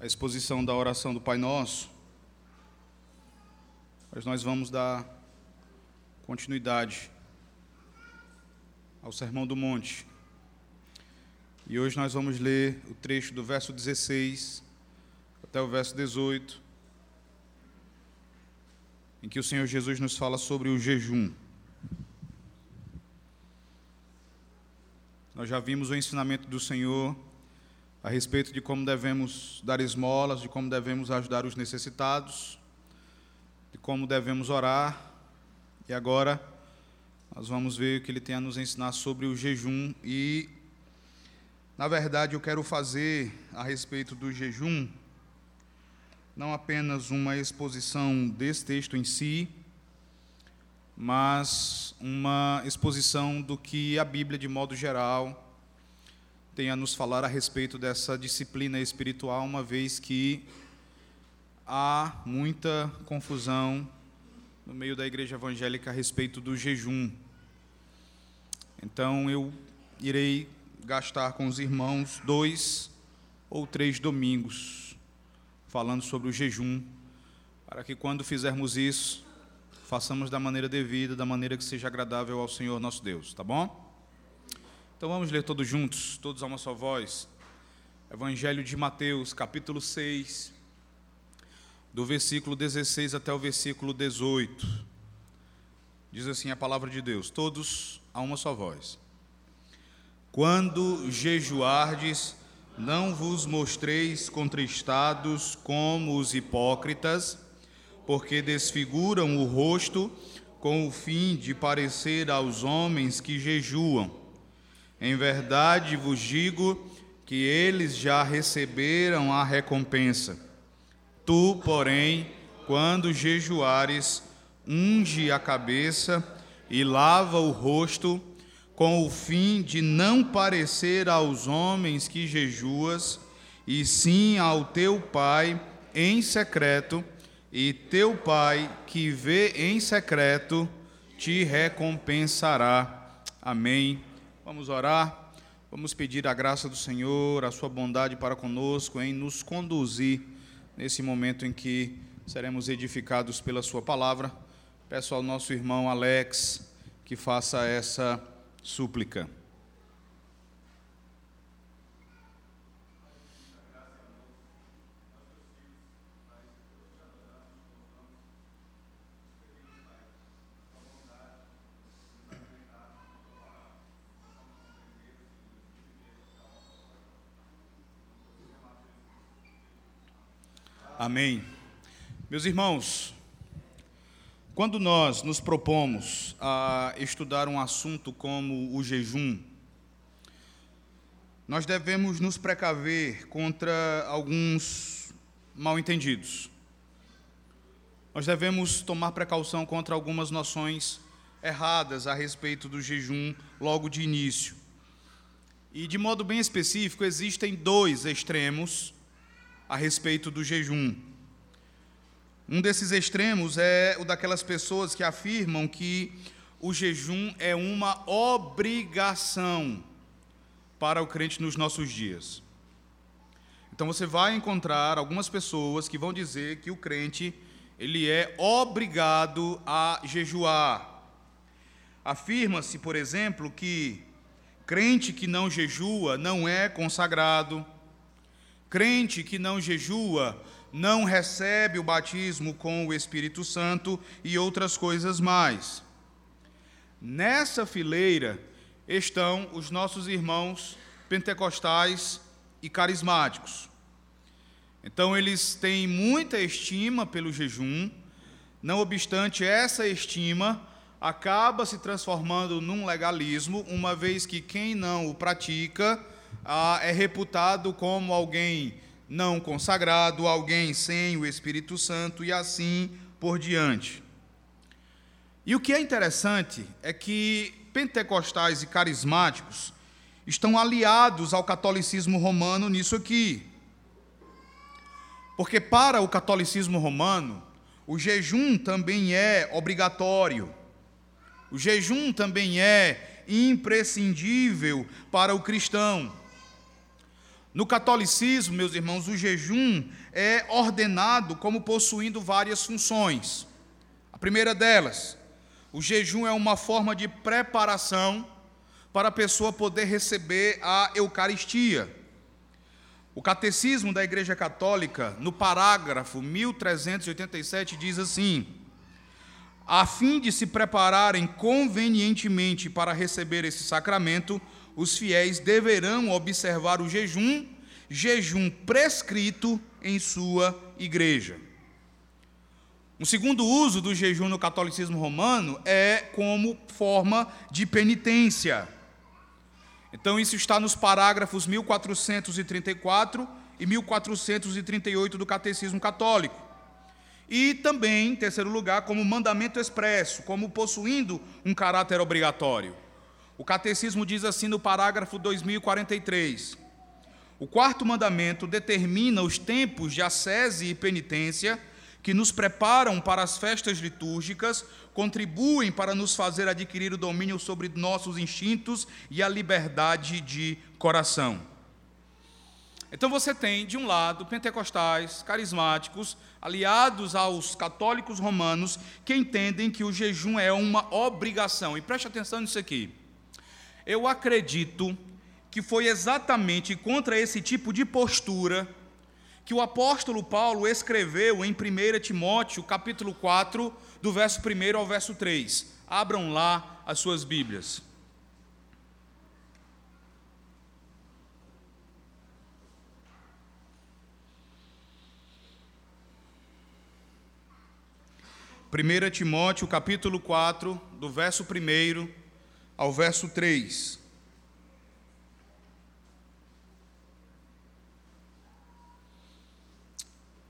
a exposição da oração do Pai Nosso, mas nós vamos dar continuidade ao Sermão do Monte. E hoje nós vamos ler o trecho do verso 16 até o verso 18, em que o Senhor Jesus nos fala sobre o jejum. Nós já vimos o ensinamento do Senhor a respeito de como devemos dar esmolas, de como devemos ajudar os necessitados, de como devemos orar. E agora nós vamos ver o que ele tem a nos ensinar sobre o jejum e na verdade eu quero fazer a respeito do jejum não apenas uma exposição desse texto em si, mas uma exposição do que a Bíblia de modo geral tem a nos falar a respeito dessa disciplina espiritual, uma vez que há muita confusão no meio da igreja evangélica a respeito do jejum. Então eu irei gastar com os irmãos dois ou três domingos falando sobre o jejum, para que quando fizermos isso, façamos da maneira devida, da maneira que seja agradável ao Senhor nosso Deus, tá bom? Então vamos ler todos juntos, todos a uma só voz. Evangelho de Mateus, capítulo 6, do versículo 16 até o versículo 18. Diz assim a palavra de Deus, todos a uma só voz. Quando jejuardes, não vos mostreis contristados como os hipócritas, porque desfiguram o rosto com o fim de parecer aos homens que jejuam. Em verdade vos digo que eles já receberam a recompensa. Tu, porém, quando jejuares, unge a cabeça e lava o rosto, com o fim de não parecer aos homens que jejuas, e sim ao teu Pai em secreto, e teu Pai que vê em secreto te recompensará. Amém. Vamos orar, vamos pedir a graça do Senhor, a sua bondade para conosco, em nos conduzir nesse momento em que seremos edificados pela sua palavra. Peço ao nosso irmão Alex que faça essa súplica. Amém. Meus irmãos, quando nós nos propomos a estudar um assunto como o jejum, nós devemos nos precaver contra alguns mal-entendidos. Nós devemos tomar precaução contra algumas noções erradas a respeito do jejum logo de início. E de modo bem específico, existem dois extremos a respeito do jejum. Um desses extremos é o daquelas pessoas que afirmam que o jejum é uma obrigação para o crente nos nossos dias. Então você vai encontrar algumas pessoas que vão dizer que o crente ele é obrigado a jejuar. Afirma-se, por exemplo, que crente que não jejua não é consagrado Crente que não jejua não recebe o batismo com o Espírito Santo e outras coisas mais. Nessa fileira estão os nossos irmãos pentecostais e carismáticos. Então, eles têm muita estima pelo jejum, não obstante, essa estima acaba se transformando num legalismo, uma vez que quem não o pratica ah, é reputado como alguém não consagrado, alguém sem o Espírito Santo e assim por diante. E o que é interessante é que pentecostais e carismáticos estão aliados ao catolicismo romano nisso aqui. Porque para o catolicismo romano, o jejum também é obrigatório. O jejum também é imprescindível para o cristão. No catolicismo, meus irmãos, o jejum é ordenado como possuindo várias funções. A primeira delas, o jejum é uma forma de preparação para a pessoa poder receber a Eucaristia. O Catecismo da Igreja Católica, no parágrafo 1387, diz assim: a fim de se prepararem convenientemente para receber esse sacramento, os fiéis deverão observar o jejum, jejum prescrito em sua igreja. Um segundo uso do jejum no catolicismo romano é como forma de penitência. Então, isso está nos parágrafos 1434 e 1438 do Catecismo Católico. E também, em terceiro lugar, como mandamento expresso, como possuindo um caráter obrigatório. O Catecismo diz assim no parágrafo 2043: O quarto mandamento determina os tempos de ascese e penitência que nos preparam para as festas litúrgicas, contribuem para nos fazer adquirir o domínio sobre nossos instintos e a liberdade de coração. Então você tem, de um lado, pentecostais, carismáticos, aliados aos católicos romanos, que entendem que o jejum é uma obrigação. E preste atenção nisso aqui. Eu acredito que foi exatamente contra esse tipo de postura que o apóstolo Paulo escreveu em 1 Timóteo, capítulo 4, do verso 1 ao verso 3. Abram lá as suas Bíblias. Primeira Timóteo, capítulo 4, do verso 1 ao verso 3.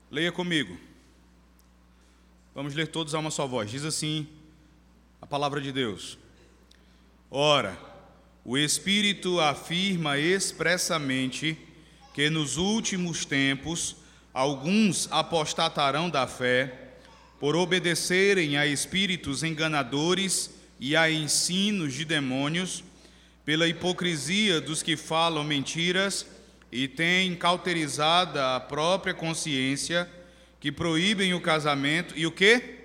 Leia comigo. Vamos ler todos a uma só voz. Diz assim a palavra de Deus. Ora, o Espírito afirma expressamente que nos últimos tempos alguns apostatarão da fé por obedecerem a espíritos enganadores e a ensinos de demônios, pela hipocrisia dos que falam mentiras e têm cauterizada a própria consciência, que proíbem o casamento e o quê?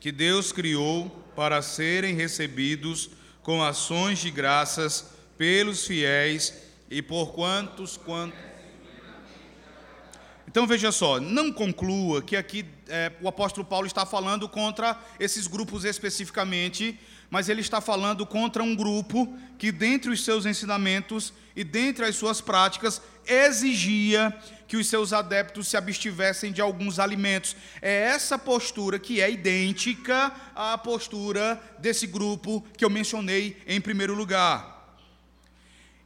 Que Deus criou para serem recebidos com ações de graças pelos fiéis e por quantos quantos então veja só, não conclua que aqui é, o apóstolo Paulo está falando contra esses grupos especificamente, mas ele está falando contra um grupo que, dentre os seus ensinamentos e dentre as suas práticas, exigia que os seus adeptos se abstivessem de alguns alimentos. É essa postura que é idêntica à postura desse grupo que eu mencionei em primeiro lugar.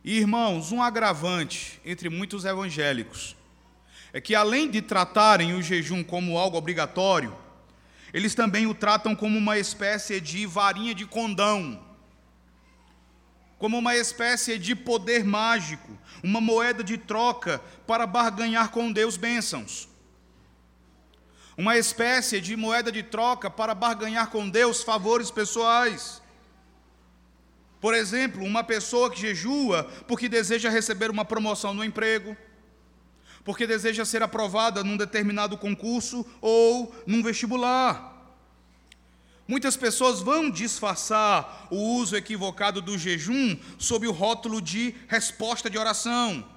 E, irmãos, um agravante entre muitos evangélicos é que, além de tratarem o jejum como algo obrigatório, eles também o tratam como uma espécie de varinha de condão, como uma espécie de poder mágico, uma moeda de troca para barganhar com Deus bênçãos. Uma espécie de moeda de troca para barganhar com Deus favores pessoais. Por exemplo, uma pessoa que jejua porque deseja receber uma promoção no emprego, porque deseja ser aprovada num determinado concurso ou num vestibular. Muitas pessoas vão disfarçar o uso equivocado do jejum sob o rótulo de resposta de oração.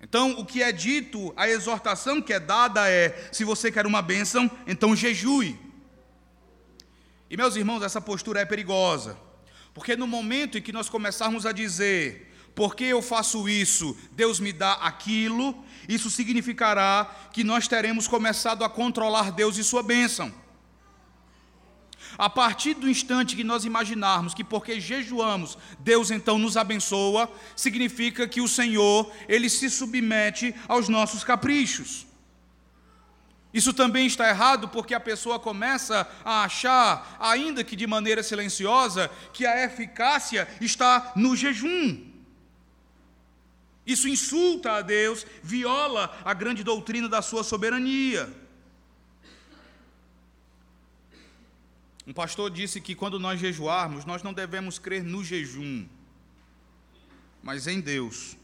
Então, o que é dito, a exortação que é dada é: se você quer uma bênção, então jejue. E, meus irmãos, essa postura é perigosa, porque no momento em que nós começarmos a dizer, porque eu faço isso, Deus me dá aquilo, isso significará que nós teremos começado a controlar Deus e sua bênção. A partir do instante que nós imaginarmos que porque jejuamos, Deus então nos abençoa, significa que o Senhor, ele se submete aos nossos caprichos. Isso também está errado porque a pessoa começa a achar, ainda que de maneira silenciosa, que a eficácia está no jejum. Isso insulta a Deus, viola a grande doutrina da sua soberania. Um pastor disse que quando nós jejuarmos, nós não devemos crer no jejum, mas em Deus.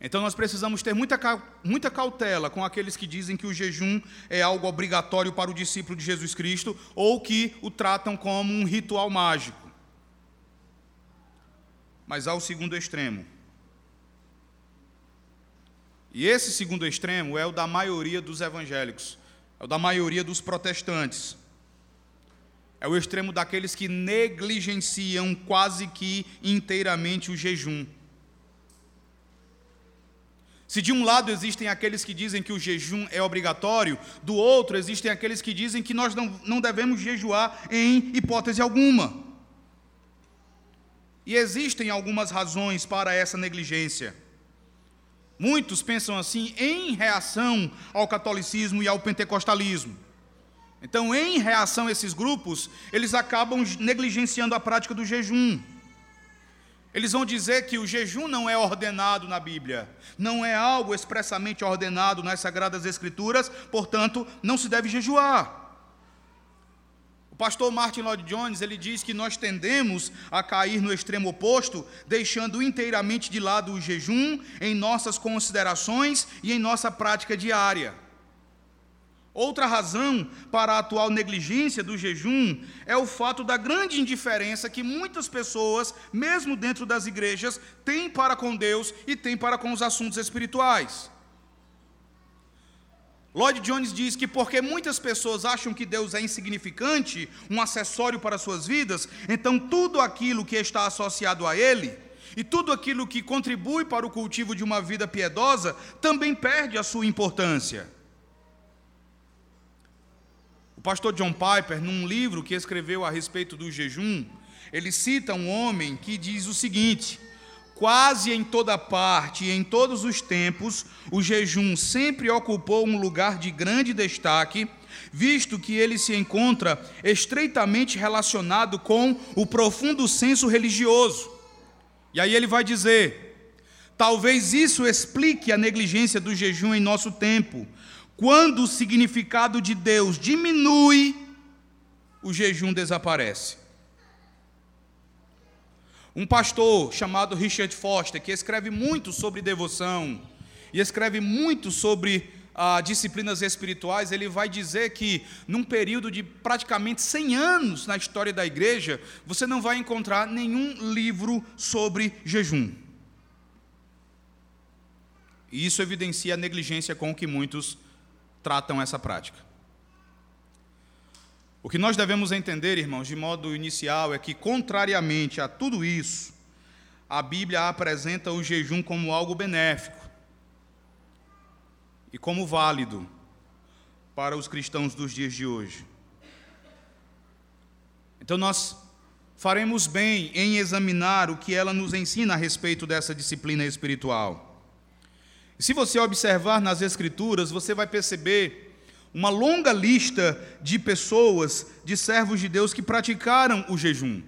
Então nós precisamos ter muita, muita cautela com aqueles que dizem que o jejum é algo obrigatório para o discípulo de Jesus Cristo ou que o tratam como um ritual mágico. Mas há o segundo extremo. E esse segundo extremo é o da maioria dos evangélicos, é o da maioria dos protestantes. É o extremo daqueles que negligenciam quase que inteiramente o jejum. Se de um lado existem aqueles que dizem que o jejum é obrigatório, do outro existem aqueles que dizem que nós não, não devemos jejuar em hipótese alguma. E existem algumas razões para essa negligência. Muitos pensam assim em reação ao catolicismo e ao pentecostalismo. Então, em reação a esses grupos, eles acabam negligenciando a prática do jejum. Eles vão dizer que o jejum não é ordenado na Bíblia, não é algo expressamente ordenado nas Sagradas Escrituras, portanto, não se deve jejuar. Pastor Martin Lloyd Jones, ele diz que nós tendemos a cair no extremo oposto, deixando inteiramente de lado o jejum em nossas considerações e em nossa prática diária. Outra razão para a atual negligência do jejum é o fato da grande indiferença que muitas pessoas, mesmo dentro das igrejas, têm para com Deus e têm para com os assuntos espirituais. Lloyd Jones diz que porque muitas pessoas acham que Deus é insignificante, um acessório para suas vidas, então tudo aquilo que está associado a Ele e tudo aquilo que contribui para o cultivo de uma vida piedosa também perde a sua importância. O pastor John Piper, num livro que escreveu a respeito do jejum, ele cita um homem que diz o seguinte: quase em toda parte e em todos os tempos, o jejum sempre ocupou um lugar de grande destaque, visto que ele se encontra estreitamente relacionado com o profundo senso religioso. E aí ele vai dizer: talvez isso explique a negligência do jejum em nosso tempo, quando o significado de Deus diminui, o jejum desaparece. Um pastor chamado Richard Foster, que escreve muito sobre devoção e escreve muito sobre ah, disciplinas espirituais, ele vai dizer que num período de praticamente 100 anos na história da igreja, você não vai encontrar nenhum livro sobre jejum. E isso evidencia a negligência com que muitos tratam essa prática. O que nós devemos entender, irmãos, de modo inicial, é que, contrariamente a tudo isso, a Bíblia apresenta o jejum como algo benéfico e como válido para os cristãos dos dias de hoje. Então, nós faremos bem em examinar o que ela nos ensina a respeito dessa disciplina espiritual. Se você observar nas Escrituras, você vai perceber uma longa lista de pessoas, de servos de Deus que praticaram o jejum: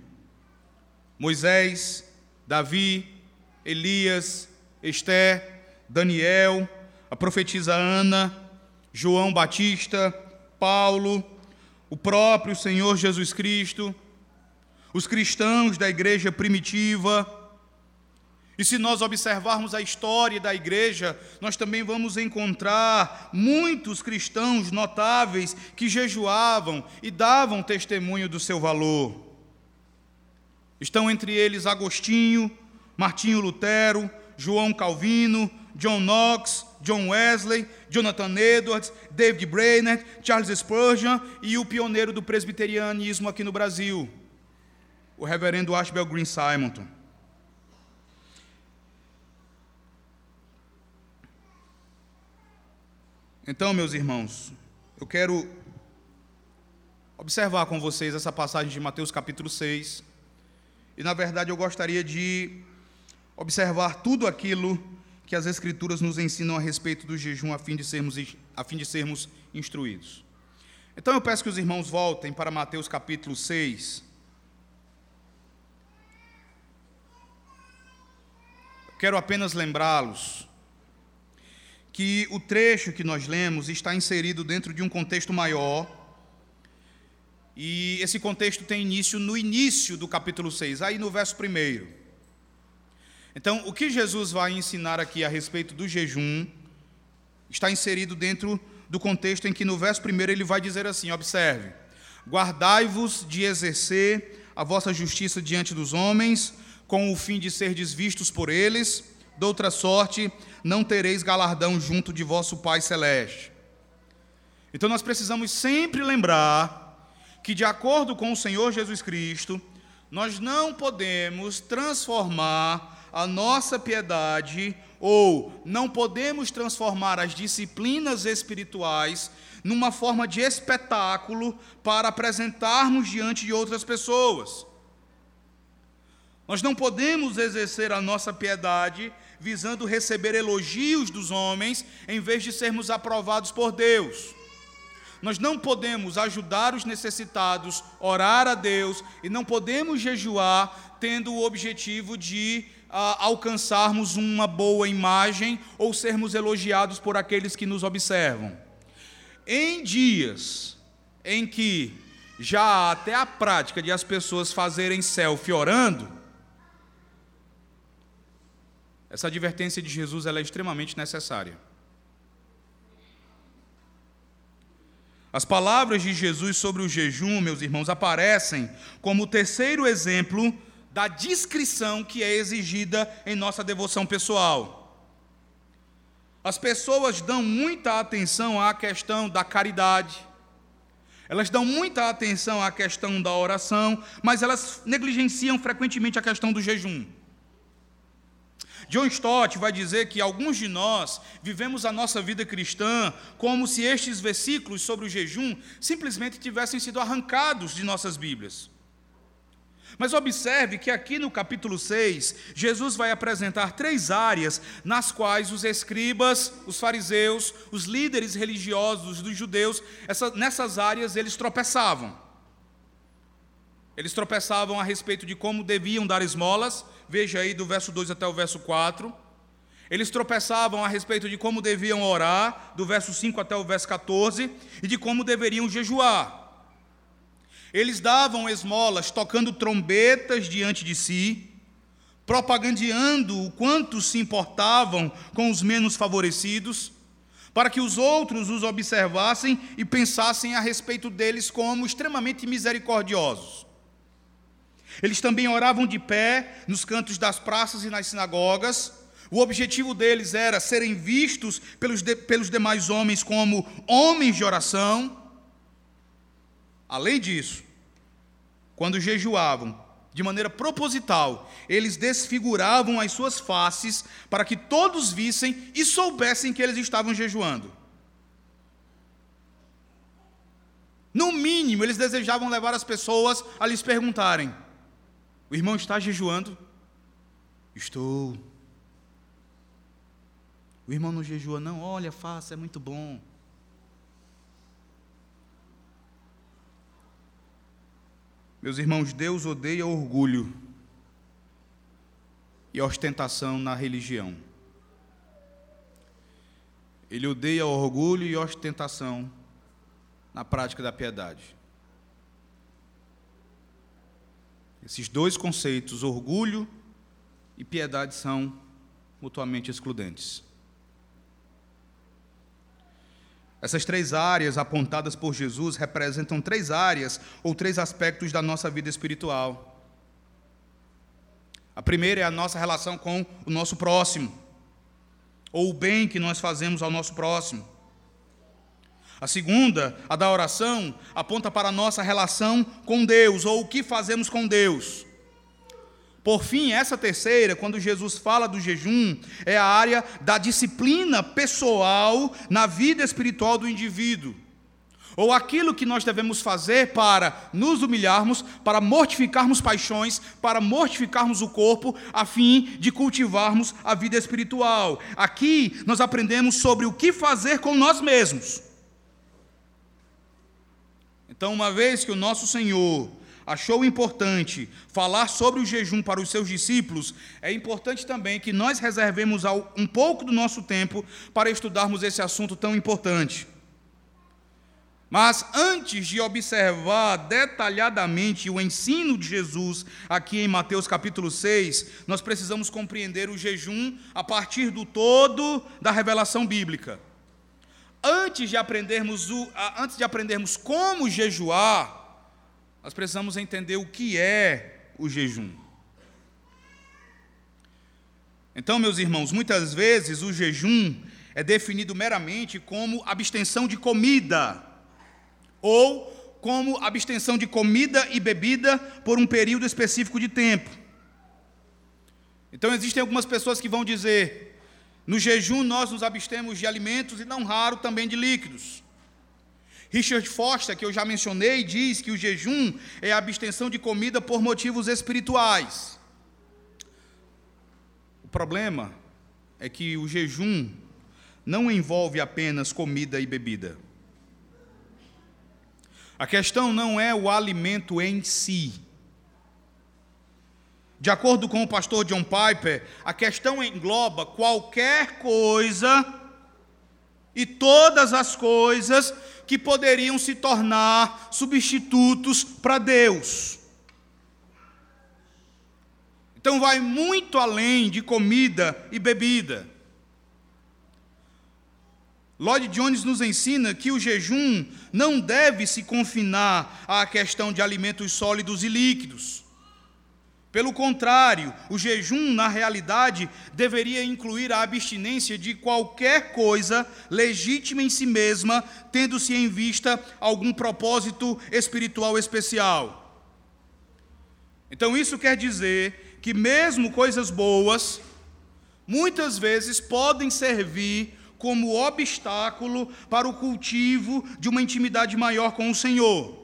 Moisés, Davi, Elias, Esté, Daniel, a profetisa Ana, João Batista, Paulo, o próprio Senhor Jesus Cristo, os cristãos da igreja primitiva, e se nós observarmos a história da igreja, nós também vamos encontrar muitos cristãos notáveis que jejuavam e davam testemunho do seu valor. Estão entre eles Agostinho, Martinho Lutero, João Calvino, John Knox, John Wesley, Jonathan Edwards, David Brainerd, Charles Spurgeon e o pioneiro do presbiterianismo aqui no Brasil, o reverendo Ashbel Green Simonton. Então, meus irmãos, eu quero observar com vocês essa passagem de Mateus capítulo 6. E, na verdade, eu gostaria de observar tudo aquilo que as Escrituras nos ensinam a respeito do jejum, a fim de sermos, a fim de sermos instruídos. Então, eu peço que os irmãos voltem para Mateus capítulo 6. quero apenas lembrá-los que o trecho que nós lemos está inserido dentro de um contexto maior. E esse contexto tem início no início do capítulo 6, aí no verso 1. Então, o que Jesus vai ensinar aqui a respeito do jejum está inserido dentro do contexto em que no verso primeiro ele vai dizer assim: observe, guardai-vos de exercer a vossa justiça diante dos homens, com o fim de ser desvistos por eles, de outra sorte, não tereis galardão junto de vosso Pai celeste. Então nós precisamos sempre lembrar que, de acordo com o Senhor Jesus Cristo, nós não podemos transformar a nossa piedade ou não podemos transformar as disciplinas espirituais numa forma de espetáculo para apresentarmos diante de outras pessoas. Nós não podemos exercer a nossa piedade visando receber elogios dos homens em vez de sermos aprovados por Deus. Nós não podemos ajudar os necessitados, orar a Deus e não podemos jejuar tendo o objetivo de uh, alcançarmos uma boa imagem ou sermos elogiados por aqueles que nos observam. Em dias em que já há até a prática de as pessoas fazerem selfie orando, essa advertência de Jesus é extremamente necessária. As palavras de Jesus sobre o jejum, meus irmãos, aparecem como o terceiro exemplo da discrição que é exigida em nossa devoção pessoal. As pessoas dão muita atenção à questão da caridade, elas dão muita atenção à questão da oração, mas elas negligenciam frequentemente a questão do jejum. John Stott vai dizer que alguns de nós vivemos a nossa vida cristã como se estes versículos sobre o jejum simplesmente tivessem sido arrancados de nossas Bíblias. Mas observe que aqui no capítulo 6, Jesus vai apresentar três áreas nas quais os escribas, os fariseus, os líderes religiosos dos judeus, essa, nessas áreas eles tropeçavam. Eles tropeçavam a respeito de como deviam dar esmolas, veja aí do verso 2 até o verso 4. Eles tropeçavam a respeito de como deviam orar, do verso 5 até o verso 14, e de como deveriam jejuar. Eles davam esmolas tocando trombetas diante de si, propagandeando o quanto se importavam com os menos favorecidos, para que os outros os observassem e pensassem a respeito deles como extremamente misericordiosos. Eles também oravam de pé nos cantos das praças e nas sinagogas. O objetivo deles era serem vistos pelos, de, pelos demais homens como homens de oração. Além disso, quando jejuavam, de maneira proposital, eles desfiguravam as suas faces para que todos vissem e soubessem que eles estavam jejuando. No mínimo, eles desejavam levar as pessoas a lhes perguntarem: o irmão está jejuando? Estou. O irmão não jejua, não. Olha, faça, é muito bom. Meus irmãos, Deus odeia orgulho e ostentação na religião. Ele odeia orgulho e ostentação na prática da piedade. Esses dois conceitos, orgulho e piedade, são mutuamente excludentes. Essas três áreas apontadas por Jesus representam três áreas ou três aspectos da nossa vida espiritual. A primeira é a nossa relação com o nosso próximo, ou o bem que nós fazemos ao nosso próximo. A segunda, a da oração, aponta para a nossa relação com Deus, ou o que fazemos com Deus. Por fim, essa terceira, quando Jesus fala do jejum, é a área da disciplina pessoal na vida espiritual do indivíduo. Ou aquilo que nós devemos fazer para nos humilharmos, para mortificarmos paixões, para mortificarmos o corpo, a fim de cultivarmos a vida espiritual. Aqui nós aprendemos sobre o que fazer com nós mesmos. Então, uma vez que o nosso Senhor achou importante falar sobre o jejum para os seus discípulos, é importante também que nós reservemos um pouco do nosso tempo para estudarmos esse assunto tão importante. Mas antes de observar detalhadamente o ensino de Jesus aqui em Mateus capítulo 6, nós precisamos compreender o jejum a partir do todo da revelação bíblica. Antes de aprendermos, o, antes de aprendermos como jejuar, nós precisamos entender o que é o jejum. Então, meus irmãos, muitas vezes o jejum é definido meramente como abstenção de comida ou como abstenção de comida e bebida por um período específico de tempo. Então existem algumas pessoas que vão dizer: no jejum nós nos abstemos de alimentos e não raro também de líquidos. Richard Foster, que eu já mencionei, diz que o jejum é a abstenção de comida por motivos espirituais. O problema é que o jejum não envolve apenas comida e bebida. A questão não é o alimento em si. De acordo com o pastor John Piper, a questão engloba qualquer coisa e todas as coisas que poderiam se tornar substitutos para Deus. Então, vai muito além de comida e bebida. Lloyd Jones nos ensina que o jejum não deve se confinar à questão de alimentos sólidos e líquidos. Pelo contrário, o jejum, na realidade, deveria incluir a abstinência de qualquer coisa legítima em si mesma, tendo-se em vista algum propósito espiritual especial. Então, isso quer dizer que, mesmo coisas boas, muitas vezes podem servir como obstáculo para o cultivo de uma intimidade maior com o Senhor.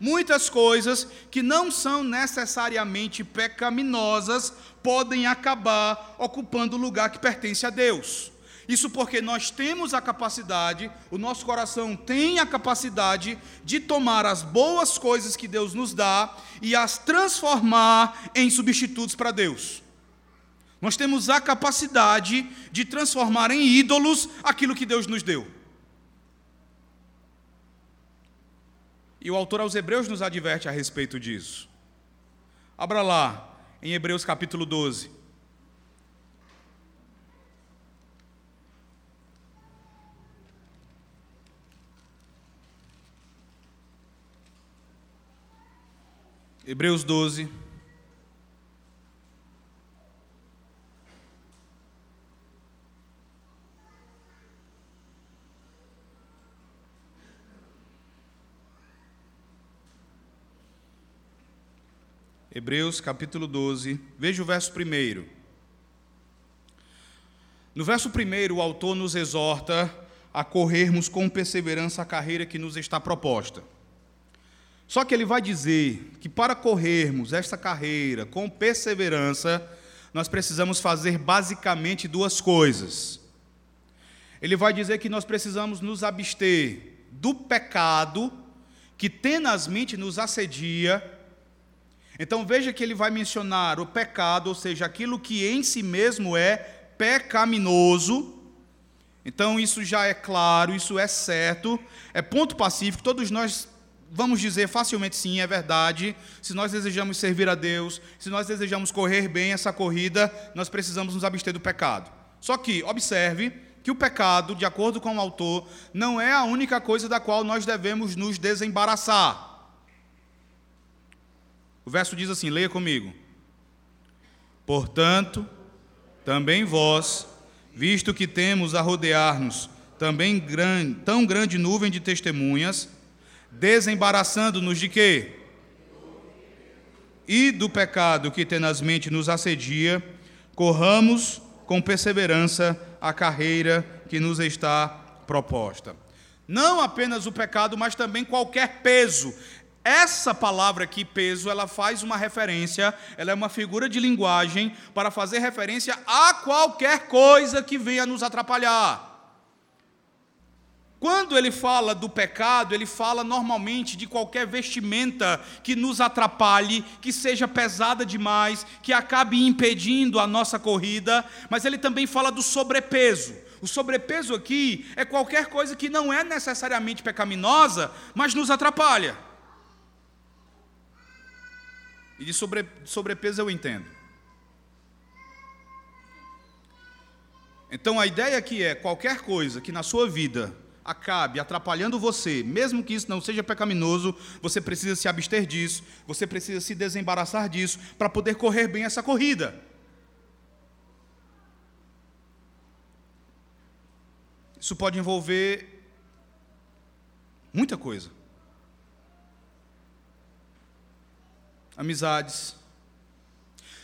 Muitas coisas que não são necessariamente pecaminosas podem acabar ocupando o lugar que pertence a Deus. Isso porque nós temos a capacidade, o nosso coração tem a capacidade de tomar as boas coisas que Deus nos dá e as transformar em substitutos para Deus. Nós temos a capacidade de transformar em ídolos aquilo que Deus nos deu. E o autor aos Hebreus nos adverte a respeito disso. Abra lá, em Hebreus capítulo 12. Hebreus 12. Hebreus capítulo 12, veja o verso 1. No verso 1, o autor nos exorta a corrermos com perseverança a carreira que nos está proposta. Só que ele vai dizer que para corrermos esta carreira com perseverança, nós precisamos fazer basicamente duas coisas. Ele vai dizer que nós precisamos nos abster do pecado que tenazmente nos assedia então veja que ele vai mencionar o pecado, ou seja, aquilo que em si mesmo é pecaminoso. Então isso já é claro, isso é certo, é ponto pacífico, todos nós vamos dizer facilmente sim, é verdade. Se nós desejamos servir a Deus, se nós desejamos correr bem essa corrida, nós precisamos nos abster do pecado. Só que, observe que o pecado, de acordo com o autor, não é a única coisa da qual nós devemos nos desembaraçar. O verso diz assim: leia comigo. Portanto, também vós, visto que temos a rodear-nos também grande, tão grande nuvem de testemunhas, desembaraçando-nos de quê? E do pecado que tenazmente nos assedia, corramos com perseverança a carreira que nos está proposta. Não apenas o pecado, mas também qualquer peso. Essa palavra aqui, peso, ela faz uma referência, ela é uma figura de linguagem para fazer referência a qualquer coisa que venha nos atrapalhar. Quando ele fala do pecado, ele fala normalmente de qualquer vestimenta que nos atrapalhe, que seja pesada demais, que acabe impedindo a nossa corrida, mas ele também fala do sobrepeso. O sobrepeso aqui é qualquer coisa que não é necessariamente pecaminosa, mas nos atrapalha. E de sobre, sobrepeso eu entendo. Então a ideia aqui é qualquer coisa que na sua vida acabe atrapalhando você, mesmo que isso não seja pecaminoso, você precisa se abster disso, você precisa se desembaraçar disso para poder correr bem essa corrida. Isso pode envolver muita coisa. Amizades,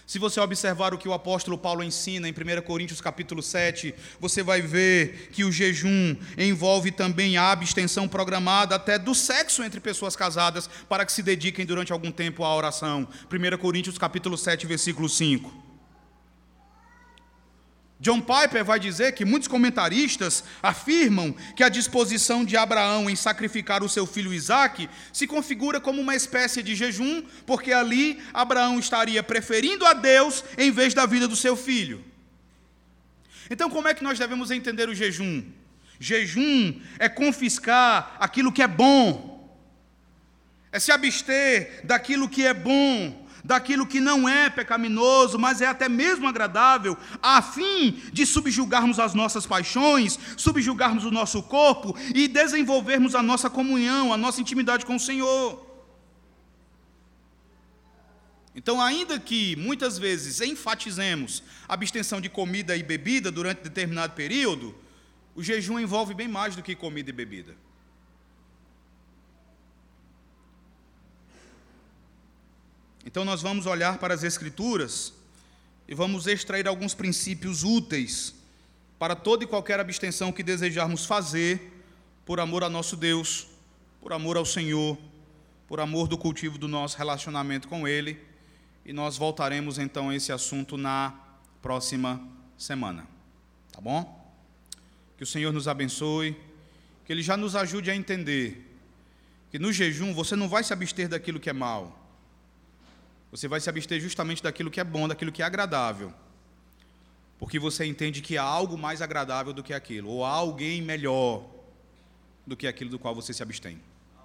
se você observar o que o apóstolo Paulo ensina em 1 Coríntios capítulo 7, você vai ver que o jejum envolve também a abstenção programada até do sexo entre pessoas casadas para que se dediquem durante algum tempo à oração. 1 Coríntios capítulo 7, versículo 5. John Piper vai dizer que muitos comentaristas afirmam que a disposição de Abraão em sacrificar o seu filho Isaque se configura como uma espécie de jejum, porque ali Abraão estaria preferindo a Deus em vez da vida do seu filho. Então, como é que nós devemos entender o jejum? Jejum é confiscar aquilo que é bom, é se abster daquilo que é bom daquilo que não é pecaminoso, mas é até mesmo agradável, a fim de subjugarmos as nossas paixões, subjugarmos o nosso corpo e desenvolvermos a nossa comunhão, a nossa intimidade com o Senhor. Então, ainda que muitas vezes enfatizemos a abstenção de comida e bebida durante determinado período, o jejum envolve bem mais do que comida e bebida. Então nós vamos olhar para as Escrituras e vamos extrair alguns princípios úteis para toda e qualquer abstenção que desejarmos fazer por amor a nosso Deus, por amor ao Senhor, por amor do cultivo do nosso relacionamento com Ele. E nós voltaremos então a esse assunto na próxima semana. Tá bom? Que o Senhor nos abençoe, que Ele já nos ajude a entender que no jejum você não vai se abster daquilo que é mal você vai se abster justamente daquilo que é bom, daquilo que é agradável. Porque você entende que há algo mais agradável do que aquilo, ou há alguém melhor do que aquilo do qual você se abstém.